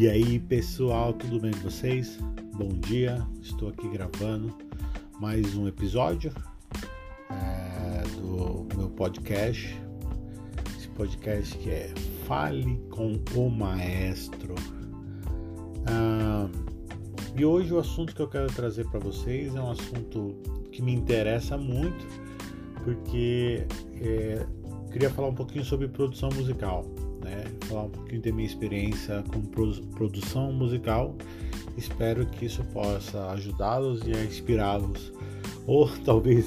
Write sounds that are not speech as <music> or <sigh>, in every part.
E aí pessoal, tudo bem com vocês? Bom dia, estou aqui gravando mais um episódio é, do meu podcast. Esse podcast que é Fale com o Maestro. Ah, e hoje o assunto que eu quero trazer para vocês é um assunto que me interessa muito, porque é, queria falar um pouquinho sobre produção musical? Falar um pouquinho da minha experiência com produção musical. Espero que isso possa ajudá-los e inspirá-los, ou <laughs> talvez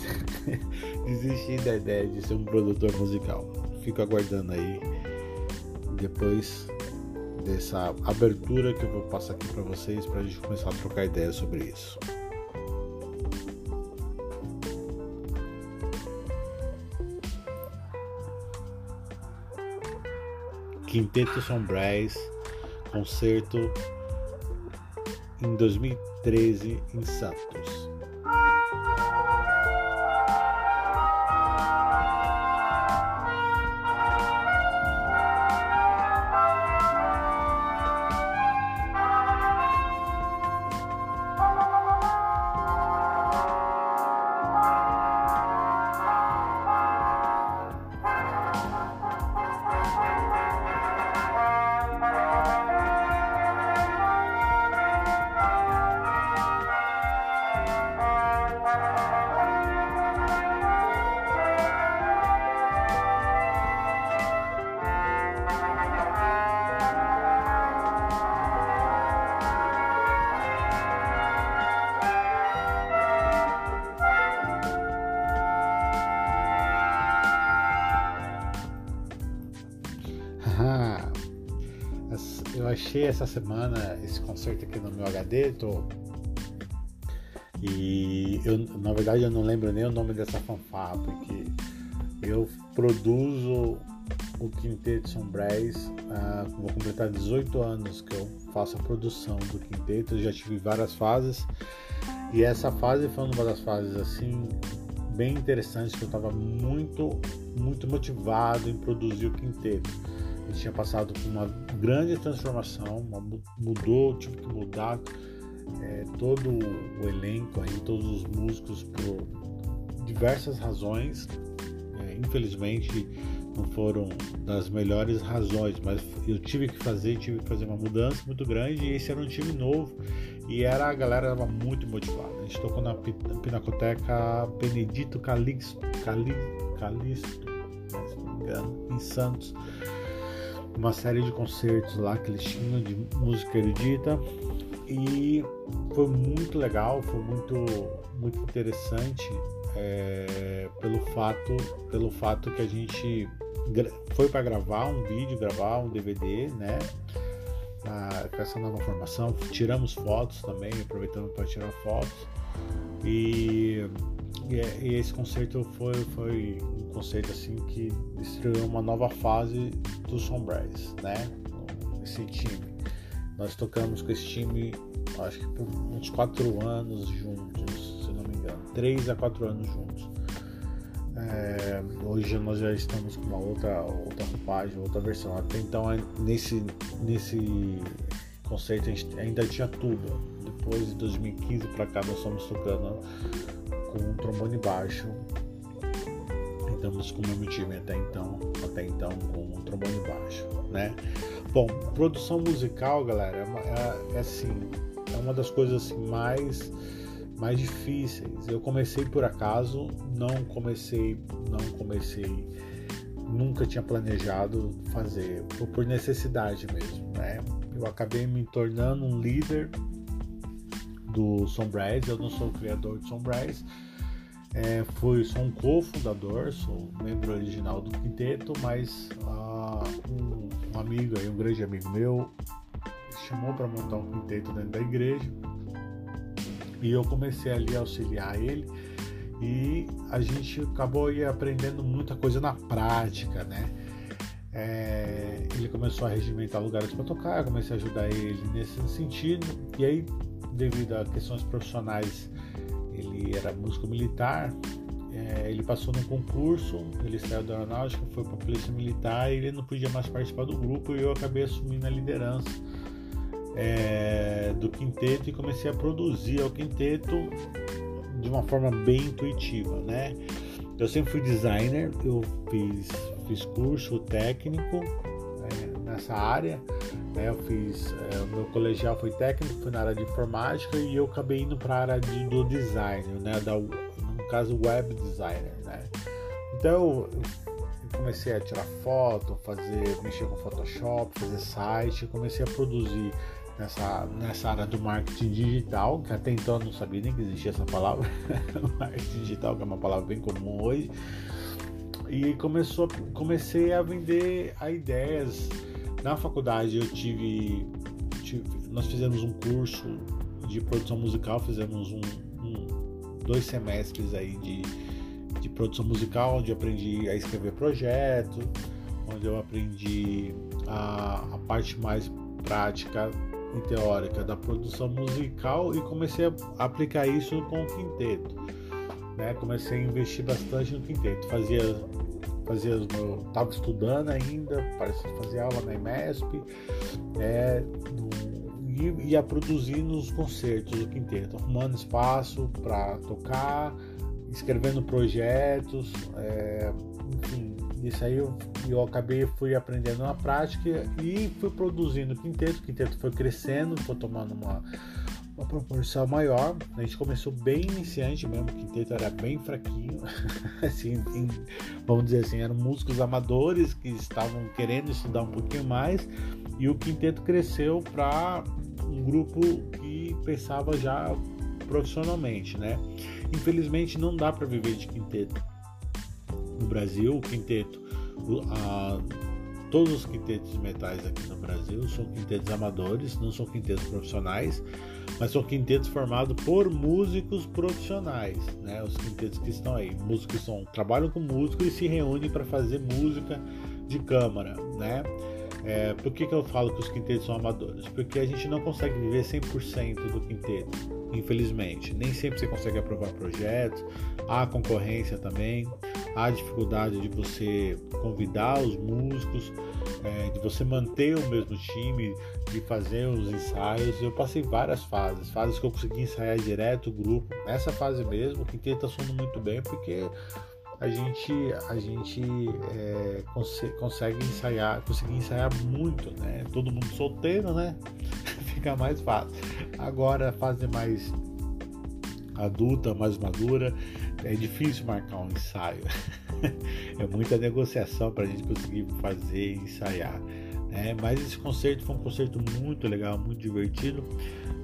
<laughs> desistir da ideia de ser um produtor musical. Fico aguardando aí depois dessa abertura que eu vou passar aqui para vocês para a gente começar a trocar ideias sobre isso. Quinteto Sombrais, concerto em 2013 em Santos. Achei essa semana esse concerto aqui no meu HD, tô. E eu, na verdade, eu não lembro nem o nome dessa fanfarra, porque eu produzo o Quinteto Sombrais. Uh, vou completar 18 anos que eu faço a produção do quinteto. Já tive várias fases e essa fase foi uma das fases assim bem interessantes que eu estava muito, muito motivado em produzir o quinteto tinha passado por uma grande transformação, uma, mudou, tive que mudar é, todo o elenco, aí, todos os músicos por diversas razões. É, infelizmente não foram das melhores razões, mas eu tive que fazer, tive que fazer uma mudança muito grande e esse era um time novo e era a galera estava muito motivada. A gente tocou na Pinacoteca Benedito Calixto, Calixto, se não me engano, em Santos uma série de concertos lá que eles tinham de música erudita. E foi muito legal, foi muito, muito interessante é, pelo fato pelo fato que a gente foi para gravar um vídeo, gravar um DVD, né? Na, com essa nova formação, tiramos fotos também, aproveitando para tirar fotos. E e, é, e, esse concerto foi, foi um concerto assim que estreou uma nova fase do Sombrais, né? Esse time. Nós tocamos com esse time, acho que por uns quatro anos juntos, se não me engano, três a quatro anos juntos. É, hoje nós já estamos com uma outra, outra roupagem, outra versão. Até então, nesse, nesse conceito, a gente ainda tinha tudo. Depois de 2015 para cá, nós estamos tocando com um trombone baixo. Estamos com o mesmo time até então, até então com um trombone baixo, né? Bom, produção musical, galera, é, é, é assim, é uma das coisas assim, mais mais difíceis. Eu comecei por acaso, não comecei, não comecei, nunca tinha planejado fazer, por necessidade mesmo, né? Eu acabei me tornando um líder do Sombrise, eu não sou o criador de Sombrise, é, fui, sou um cofundador, sou membro original do quinteto, mas uh, um, um, amigo aí, um grande amigo meu, chamou para montar um quinteto dentro da igreja. E eu comecei ali a auxiliar ele. E a gente acabou aí aprendendo muita coisa na prática, né? É, ele começou a regimentar lugares para tocar, comecei a ajudar ele nesse sentido. E aí devido a questões profissionais, era músico militar. É, ele passou num concurso, ele saiu da aeronáutica, foi para a polícia militar e ele não podia mais participar do grupo e eu acabei assumindo a liderança é, do quinteto e comecei a produzir o quinteto de uma forma bem intuitiva, né? Eu sempre fui designer, eu fiz, fiz curso técnico nessa área, né? Eu fiz, é, o meu colegial foi técnico, foi na área de informática e eu acabei indo para a área de, do design, né? Da, no caso, web designer, né? Então eu comecei a tirar foto, fazer, mexer com Photoshop, fazer site, comecei a produzir nessa, nessa área do marketing digital, que até então eu não sabia nem que existia essa palavra, <laughs> marketing digital, que é uma palavra bem comum hoje. E começou, comecei a vender a ideias. Na faculdade eu tive, tive nós fizemos um curso de produção musical, fizemos um, um dois semestres aí de, de produção musical, onde eu aprendi a escrever projeto, onde eu aprendi a, a parte mais prática e teórica da produção musical e comecei a aplicar isso com o quinteto. Né? Comecei a investir bastante no quinteto. Fazia, fazia meu, tava estudando ainda, fazia aula na IMESP, é, no, e ia produzindo os concertos do quinteto, arrumando espaço para tocar, escrevendo projetos, é, enfim, isso aí eu, eu acabei fui aprendendo na prática e fui produzindo o quinteto. O quinteto foi crescendo, foi tomando uma, uma proporção maior. A gente começou bem iniciante mesmo, o quinteto era bem fraquinho. <laughs> assim, em, vamos dizer assim, eram músicos amadores que estavam querendo estudar um pouquinho mais. E o quinteto cresceu para um grupo que pensava já profissionalmente, né? Infelizmente não dá para viver de quinteto no Brasil, o quinteto, a, todos os quintetos de metais aqui no Brasil são quintetos amadores, não são quintetos profissionais, mas são quintetos formados por músicos profissionais, né? Os quintetos que estão aí, músicos que são, trabalham com músicos e se reúnem para fazer música de câmara, né? É, por que, que eu falo que os quintetos são amadores? Porque a gente não consegue viver 100% do quinteto, infelizmente. Nem sempre você consegue aprovar projetos, há concorrência também há dificuldade de você convidar os músicos, é, de você manter o mesmo time, de fazer os ensaios. Eu passei várias fases, fases que eu consegui ensaiar direto o grupo. Nessa fase mesmo, quinteto está sonando muito bem porque a gente a gente é, cons consegue ensaiar, conseguir ensaiar muito, né? Todo mundo solteiro, né? <laughs> Fica mais fácil. Agora a fase mais adulta, mais madura, é difícil marcar um ensaio. <laughs> é muita negociação para a gente conseguir fazer e ensaiar. Né? Mas esse concerto foi um concerto muito legal, muito divertido.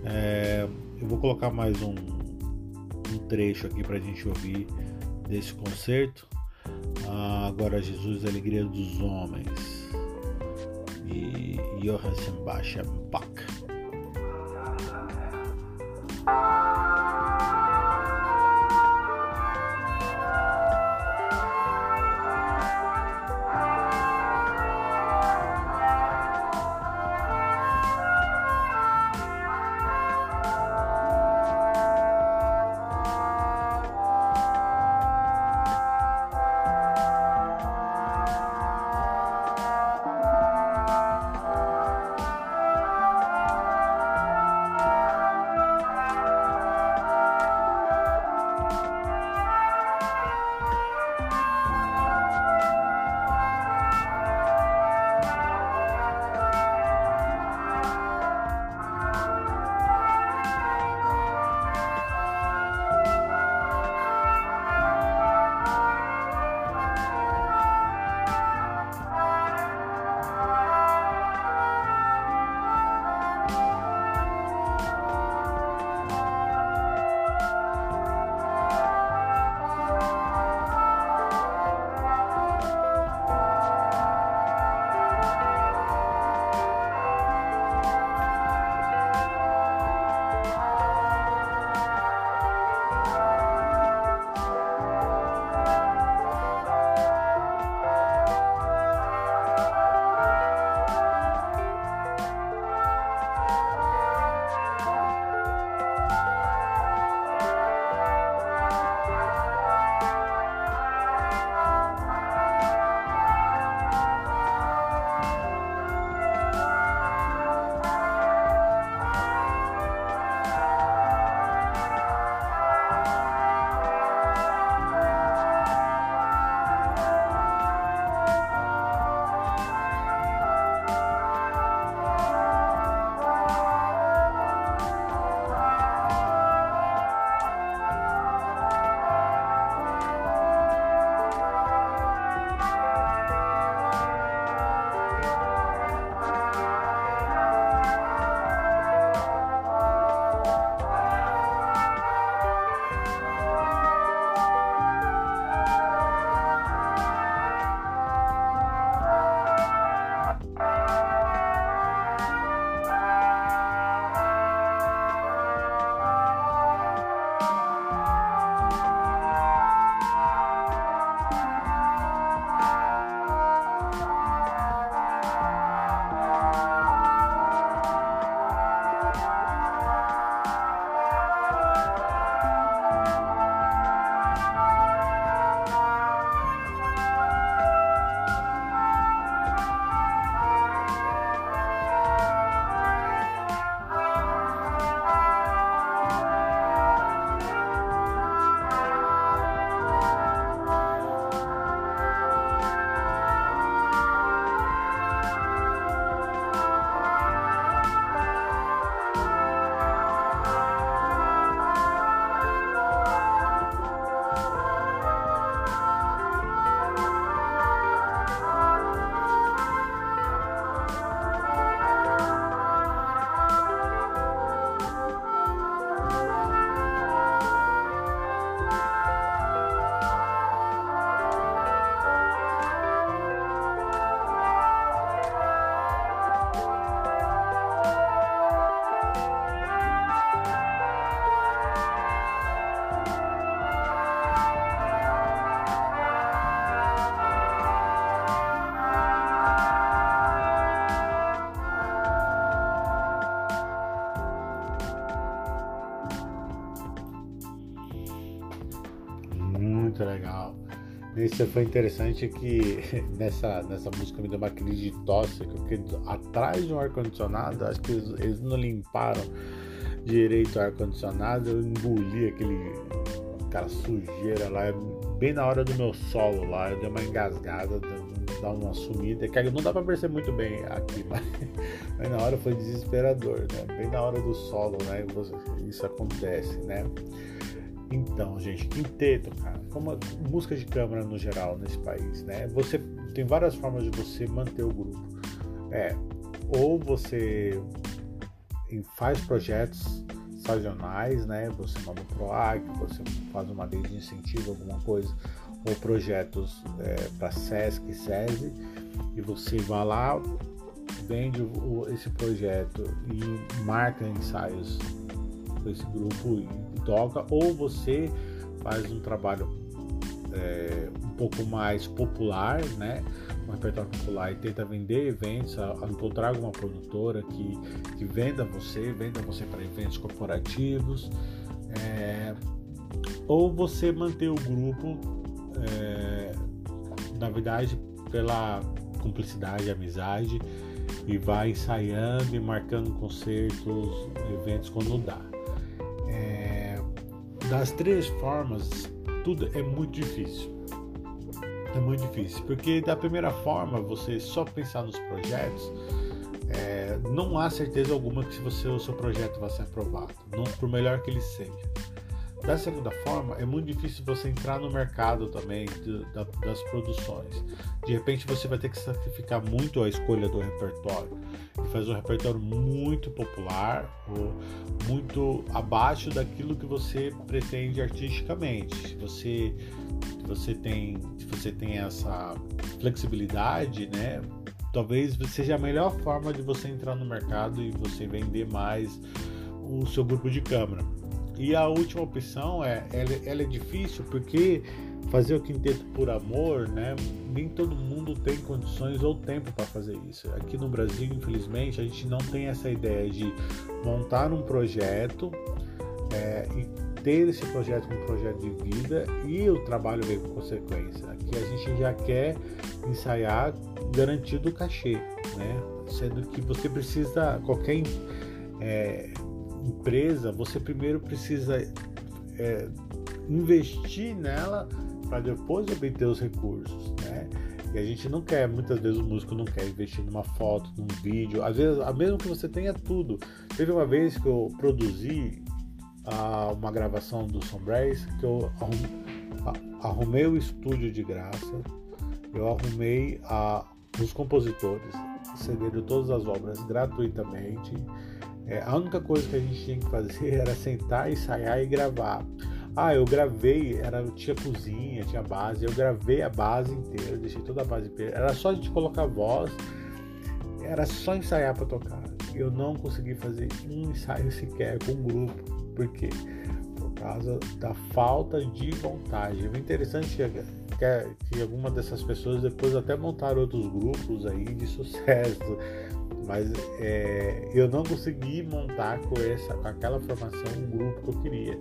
É, eu vou colocar mais um, um trecho aqui para a gente ouvir desse concerto. Ah, agora Jesus, alegria dos homens. E Johann Sebastian Bach. Isso foi interessante que <laughs> nessa, nessa música me deu uma crise de tosse, porque atrás de um ar-condicionado, acho que eles, eles não limparam direito o ar-condicionado, eu engoli aquele, aquela sujeira lá, bem na hora do meu solo lá, eu dei uma engasgada, dá uma sumida, que não dá pra perceber muito bem aqui, <laughs> mas, mas na hora foi desesperador, né? Bem na hora do solo, né? Isso acontece, né? Então, gente, quinteto, cara, como música de câmara no geral nesse país, né? Você tem várias formas de você manter o grupo. É, ou você faz projetos sazonais, né? Você manda um PROAC, você faz uma lei de incentivo, alguma coisa, ou projetos é, para SESC, SESI, e você vai lá, vende o, esse projeto e marca ensaios com esse grupo e toca, ou você faz um trabalho é, um pouco mais popular, né? Um repertório popular e tenta vender eventos, a, a encontrar alguma produtora que, que venda você, venda você para eventos corporativos, é, ou você manter o grupo, é, na verdade, pela cumplicidade, amizade, e vai ensaiando e marcando concertos, eventos quando dá. Das três formas, tudo é muito difícil. É muito difícil, porque da primeira forma, você só pensar nos projetos, é, não há certeza alguma que se você, o seu projeto vai ser aprovado, não por melhor que ele seja. Da segunda forma, é muito difícil você entrar no mercado também de, da, das produções. De repente você vai ter que sacrificar muito a escolha do repertório e fazer um repertório muito popular ou muito abaixo daquilo que você pretende artisticamente. Se você, você tem, se você tem essa flexibilidade, né? Talvez seja a melhor forma de você entrar no mercado e você vender mais o seu grupo de câmera. E a última opção é, ela, ela é difícil porque fazer o quinteto por amor, né? Nem todo mundo tem condições ou tempo para fazer isso. Aqui no Brasil, infelizmente, a gente não tem essa ideia de montar um projeto é, e ter esse projeto como projeto de vida e o trabalho vem com consequência. Aqui a gente já quer ensaiar garantido o cachê, né? Sendo que você precisa qualquer é, empresa, você primeiro precisa é, investir nela para depois obter os recursos, né? E a gente não quer, muitas vezes o músico não quer investir numa foto, num vídeo, às vezes, mesmo que você tenha tudo. Teve uma vez que eu produzi ah, uma gravação do Sombrais, que eu arrumei o estúdio de graça, eu arrumei os compositores, cederam todas as obras gratuitamente é, a única coisa que a gente tinha que fazer <laughs> era sentar, ensaiar e gravar. Ah, eu gravei, era, tinha cozinha, tinha base, eu gravei a base inteira, deixei toda a base inteira. Era só a gente colocar voz, era só ensaiar para tocar. Eu não consegui fazer um ensaio sequer com um grupo. Por quê? Por causa da falta de vontade. O interessante é que, que algumas dessas pessoas depois até montaram outros grupos aí de sucesso mas é, eu não consegui montar com essa com aquela formação um grupo que eu queria.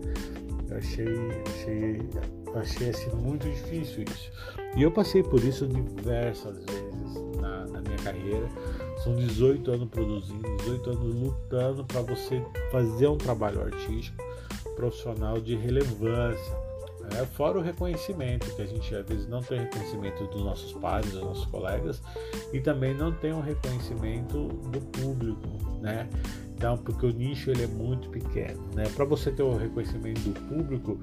Eu achei achei achei assim muito difícil isso. E eu passei por isso diversas vezes na, na minha carreira. São 18 anos produzindo 18 anos lutando para você fazer um trabalho artístico profissional de relevância é, fora o reconhecimento, que a gente às vezes não tem reconhecimento dos nossos pais, dos nossos colegas, e também não tem um reconhecimento do público, né? Então, porque o nicho ele é muito pequeno, né? Para você ter o reconhecimento do público,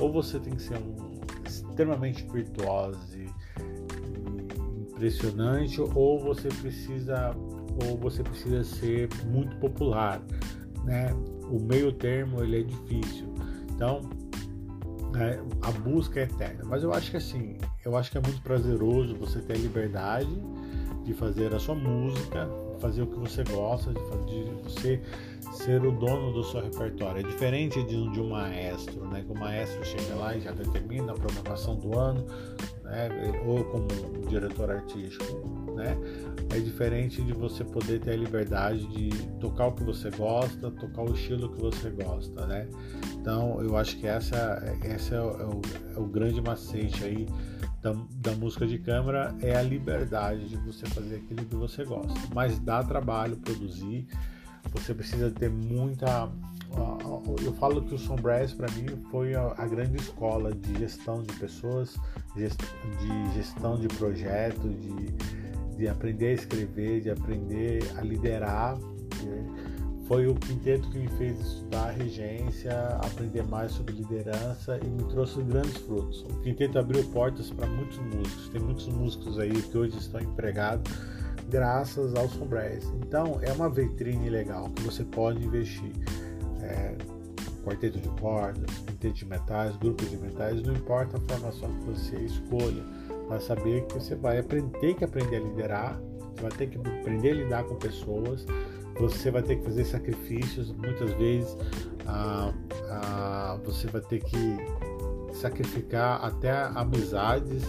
ou você tem que ser um extremamente virtuoso e impressionante, ou você precisa ou você precisa ser muito popular, né? O meio termo ele é difícil. Então, né, a busca é eterna. Mas eu acho que assim, eu acho que é muito prazeroso você ter a liberdade de fazer a sua música, fazer o que você gosta, de, de você ser o dono do seu repertório. É diferente de de um maestro, né? Que o maestro chega lá e já determina a programação do ano, né? Ou como diretor artístico, né? É diferente de você poder ter a liberdade de tocar o que você gosta, tocar o estilo que você gosta, né? Então, eu acho que essa, essa é, o, é o, é grande macete aí da, da, música de câmara é a liberdade de você fazer aquilo que você gosta. Mas dá trabalho produzir, você precisa ter muita. Eu falo que o Sombrass para mim foi a, grande escola de gestão de pessoas, de gestão de projeto, de, de aprender a escrever, de aprender a liderar. Né? Foi o quinteto que me fez estudar regência, aprender mais sobre liderança e me trouxe grandes frutos. O quinteto abriu portas para muitos músicos. Tem muitos músicos aí que hoje estão empregados graças ao Sombrés. Então é uma vitrine legal que você pode investir. É, quarteto de cordas, quinteto de metais, grupos de metais, não importa a formação que você escolha, mas saber que você vai aprender, ter que aprender a liderar, você vai ter que aprender a lidar com pessoas, você vai ter que fazer sacrifícios, muitas vezes ah, ah, você vai ter que sacrificar até amizades,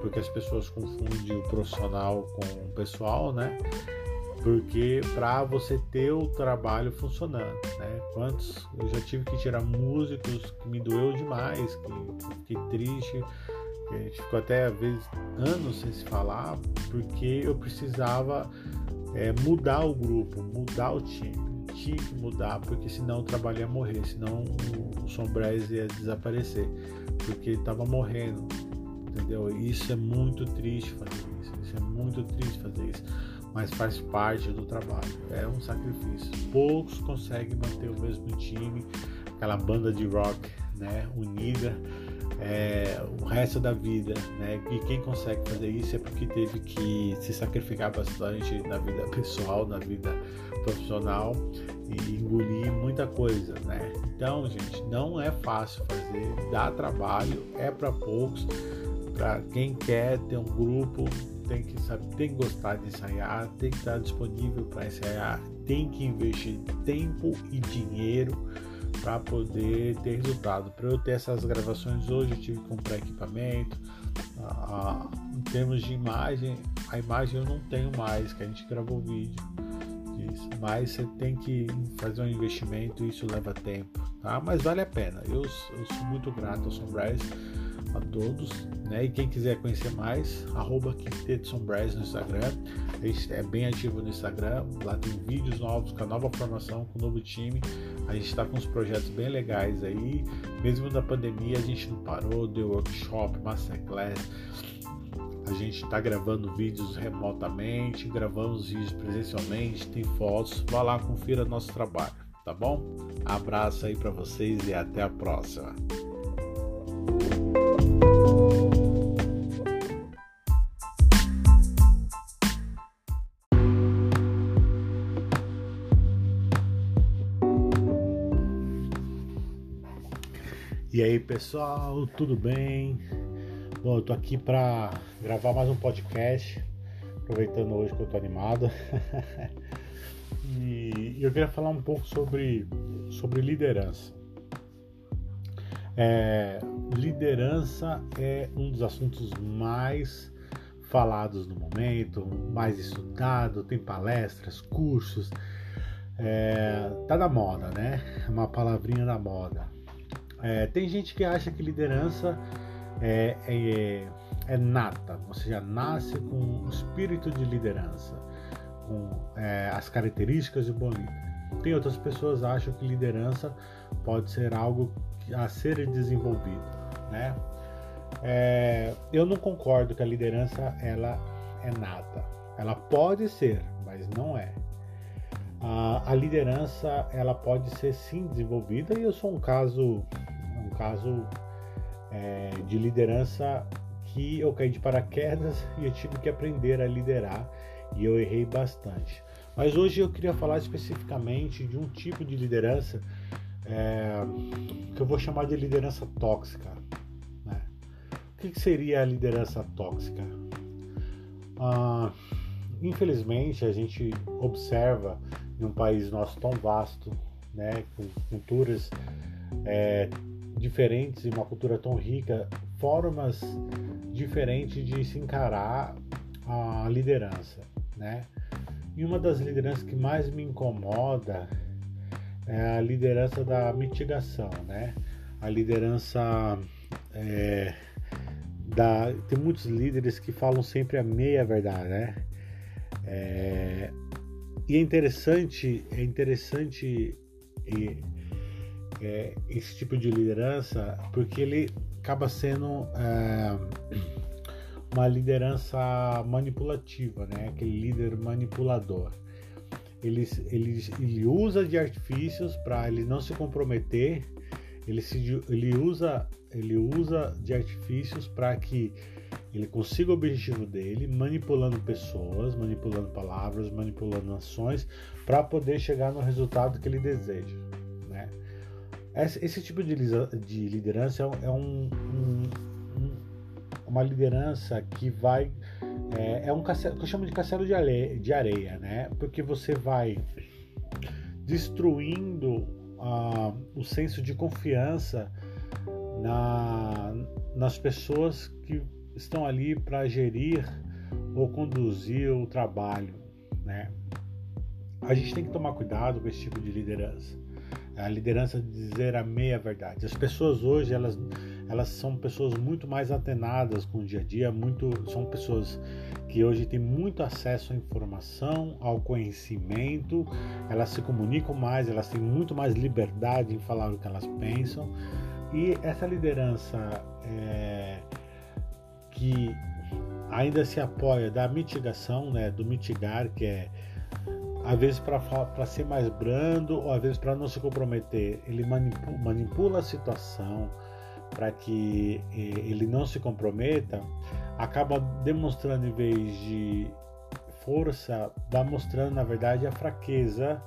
porque as pessoas confundem o profissional com o pessoal, né? Porque para você ter o trabalho funcionando, né? Quantos eu já tive que tirar músicos que me doeu demais, que triste, que a gente ficou até às vezes anos sem se falar, porque eu precisava é, mudar o grupo, mudar o time. Tinha que mudar, porque senão o trabalho ia morrer, senão o, o Sombrais ia desaparecer, porque estava morrendo, entendeu? Isso é muito triste fazer isso, isso é muito triste fazer isso, mas faz parte do trabalho, é um sacrifício. Poucos conseguem manter o mesmo time, aquela banda de rock, né, unida é, o resto da vida, né? E quem consegue fazer isso é porque teve que se sacrificar bastante na vida pessoal, na vida profissional e engolir muita coisa, né? Então, gente, não é fácil fazer, dá trabalho, é para poucos. Para quem quer ter um grupo, tem que saber, tem que gostar de ensaiar, tem que estar disponível para ensaiar, tem que investir tempo e dinheiro para poder ter resultado. Para eu ter essas gravações hoje, eu tive que comprar equipamento. Ah, em termos de imagem, a imagem eu não tenho mais, que a gente gravou vídeo. Mas você tem que fazer um investimento isso leva tempo, tá? Mas vale a pena. Eu, eu sou muito grato ao Sunrise a todos. Né? E quem quiser conhecer mais, arroba Quinteto Sombras no Instagram. É bem ativo no Instagram. Lá tem vídeos novos com a nova formação, com o novo time. A gente está com uns projetos bem legais aí. Mesmo na pandemia, a gente não parou, deu workshop, masterclass. A gente está gravando vídeos remotamente, gravamos vídeos presencialmente, tem fotos. Vá lá, confira nosso trabalho, tá bom? Abraço aí para vocês e até a próxima. E aí pessoal, tudo bem? Bom, eu tô aqui para gravar mais um podcast, aproveitando hoje que eu tô animado. <laughs> e eu queria falar um pouco sobre, sobre liderança. É, liderança é um dos assuntos mais falados no momento, mais estudado, tem palestras, cursos, é, tá na moda, né? É uma palavrinha da moda. É, tem gente que acha que liderança é, é, é, nata, ou seja, nasce com um espírito de liderança, com é, as características de bom líder. Tem outras pessoas que acham que liderança pode ser algo a ser desenvolvido, né? É, eu não concordo que a liderança ela é nata. Ela pode ser, mas não é. A, a liderança ela pode ser sim desenvolvida e eu sou um caso caso é, de liderança que eu caí de paraquedas <laughs> e eu tive que aprender a liderar e eu errei bastante. Mas hoje eu queria falar especificamente de um tipo de liderança é, que eu vou chamar de liderança tóxica. Né? O que, que, seria a liderança tóxica? Ah, infelizmente a gente observa em um país nosso tão vasto, né, com culturas é, diferentes e uma cultura tão rica, formas diferentes de se encarar a liderança, né? E uma das lideranças que mais me incomoda é a liderança da mitigação, né? A liderança é, da tem muitos líderes que falam sempre a meia verdade, né? É, e é interessante, é interessante e, é, esse tipo de liderança porque ele acaba sendo é, uma liderança manipulativa, né? Aquele líder manipulador. Ele, ele, ele usa de artifícios para ele não se comprometer. Ele, se, ele, usa, ele usa de artifícios para que ele consiga o objetivo dele, manipulando pessoas, manipulando palavras, manipulando ações, para poder chegar no resultado que ele deseja. Esse, tipo de, de liderança é um, um, uma liderança que vai. É, é um castelo, que eu chamo de castelo de areia, de areia né? Porque você vai destruindo uh, o senso de confiança na, nas pessoas que estão ali para gerir ou conduzir o trabalho, né? A gente tem que tomar cuidado com esse tipo de liderança. A liderança de dizer a meia verdade. As pessoas hoje elas elas são pessoas muito mais atenadas com o dia a dia, muito são pessoas que hoje têm muito acesso à informação, ao conhecimento, elas se comunicam mais, elas têm muito mais liberdade em falar o que elas pensam e essa liderança é, que ainda se apoia da mitigação, né, do mitigar, que é às vezes para ser mais brando ou às vezes para não se comprometer, ele manipula, manipula a situação, para que ele não se comprometa, acaba demonstrando em vez de força, vai mostrando na verdade a fraqueza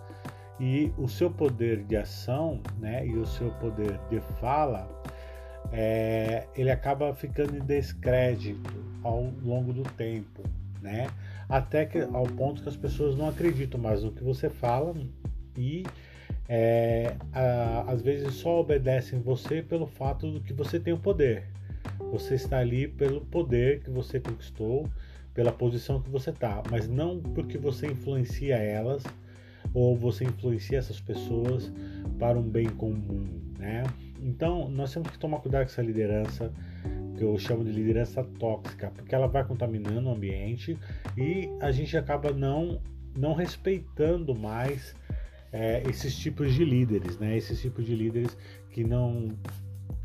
e o seu poder de ação, né, e o seu poder de fala, é, ele acaba ficando em descrédito ao longo do tempo, né, até que ao ponto que as pessoas não acreditam mais no que você fala e é, a, às vezes só obedecem você pelo fato do que você tem o poder. Você está ali pelo poder que você conquistou, pela posição que você está, mas não porque você influencia elas ou você influencia essas pessoas para um bem comum, né? Então nós temos que tomar cuidado com essa liderança que eu chamo de liderança tóxica, porque ela vai contaminando o ambiente e a gente acaba não não respeitando mais é, esses tipos de líderes, né? Esses tipos de líderes que não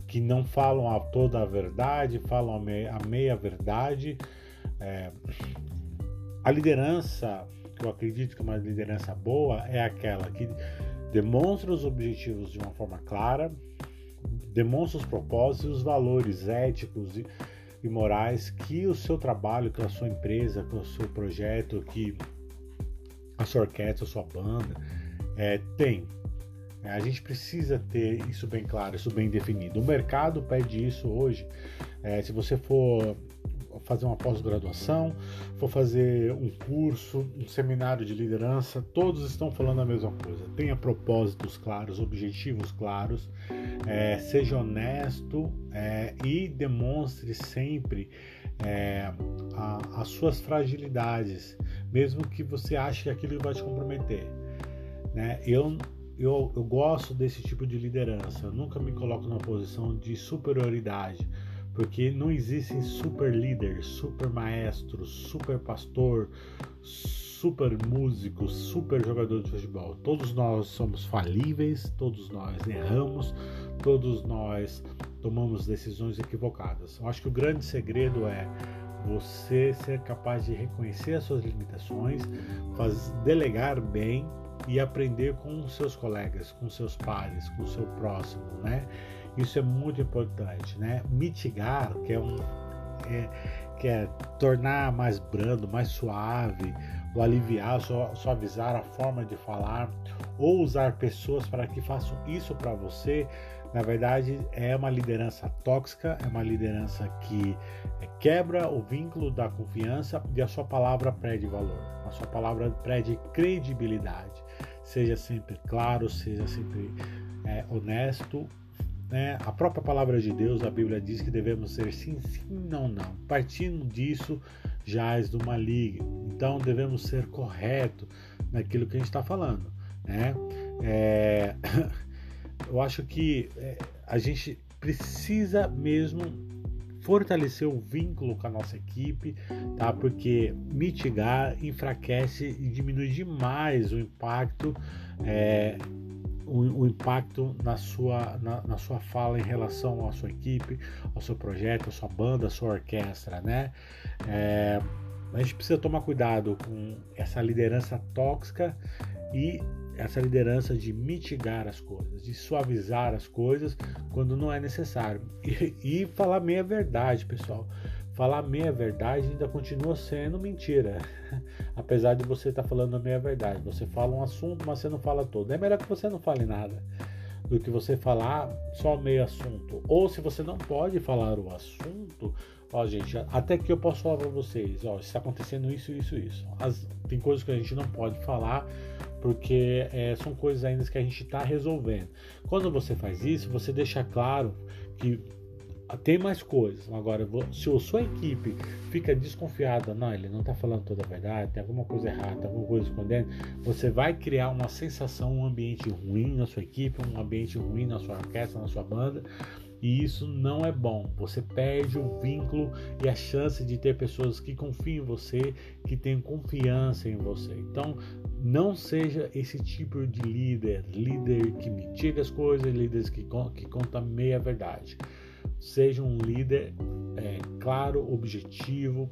que não falam a toda a verdade, falam a meia, a meia verdade. É, a liderança, que eu acredito que é uma liderança boa, é aquela que demonstra os objetivos de uma forma clara, demonstra os propósitos, os valores éticos e, e morais que o seu trabalho, que a sua empresa, que o seu projeto, que a sua orquestra, a sua banda, é, tem. É, a gente precisa ter isso bem claro, isso bem definido. O mercado pede isso hoje. É, se você for fazer uma pós-graduação, for fazer um curso, um seminário de liderança, todos estão falando a mesma coisa. Tenha propósitos claros, objetivos claros, é, seja honesto é, e demonstre sempre é, a, as suas fragilidades, mesmo que você ache que aquilo vai te comprometer. Né? Eu, eu, eu gosto desse tipo de liderança, eu nunca me coloco numa posição de superioridade, porque não existem super líderes, super maestros, super pastor, super músicos, super jogador de futebol. Todos nós somos falíveis, todos nós erramos, todos nós tomamos decisões equivocadas. Eu acho que o grande segredo é você ser capaz de reconhecer as suas limitações, delegar bem e aprender com seus colegas, com seus pares, com seu próximo, né? Isso é muito importante, né? Mitigar, que é um é, que é tornar mais brando, mais suave, ou aliviar, suavizar a forma de falar, ou usar pessoas para que façam isso para você, na verdade é uma liderança tóxica, é uma liderança que quebra o vínculo da confiança e a sua palavra perde valor, a sua palavra perde credibilidade. Seja sempre claro, seja sempre é, honesto. Né? A própria palavra de Deus, a Bíblia diz que devemos ser sim, sim, não, não. Partindo disso, és do maligno. Então devemos ser correto naquilo que a gente está falando. Né? É, <laughs> eu acho que é, a gente precisa mesmo fortalecer o vínculo com a nossa equipe, tá? Porque mitigar enfraquece e diminui demais o impacto, é, o, o, impacto na sua, na, na, sua fala em relação à sua equipe, ao seu projeto, à sua banda, à sua orquestra, né? É, a gente precisa tomar cuidado com essa liderança tóxica e essa liderança de mitigar as coisas, de suavizar as coisas quando não é necessário. E, e falar meia verdade, pessoal. Falar meia verdade ainda continua sendo mentira. <laughs> Apesar de você estar tá falando a meia verdade. Você fala um assunto, mas você não fala todo. É melhor que você não fale nada do que você falar só meio assunto. Ou se você não pode falar o assunto, ó, gente, até que eu posso falar para vocês, ó, está acontecendo isso, isso, isso. As, tem coisas que a gente não pode falar porque é, são coisas ainda que a gente está resolvendo. Quando você faz isso, você deixa claro que tem mais coisas. Agora, se a sua equipe fica desconfiada, não, ele não está falando toda a verdade, tem alguma coisa errada, tem alguma coisa escondendo, você vai criar uma sensação, um ambiente ruim na sua equipe, um ambiente ruim na sua orquestra, na sua banda, e isso não é bom. Você perde o vínculo e a chance de ter pessoas que confiam em você, que tenham confiança em você. Então, não seja esse tipo de líder, líder que mitiga as coisas, líderes que, que conta meia verdade. Seja um líder é, claro, objetivo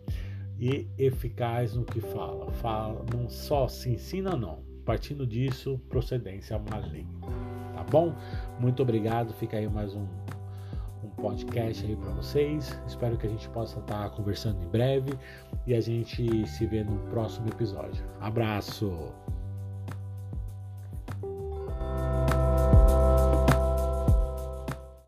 e eficaz no que fala. Fala não só se ensina não. Partindo disso, procedência maligna. Tá bom? Muito obrigado. Fica aí mais um podcast aí para vocês. Espero que a gente possa estar tá conversando em breve e a gente se vê no próximo episódio. Abraço!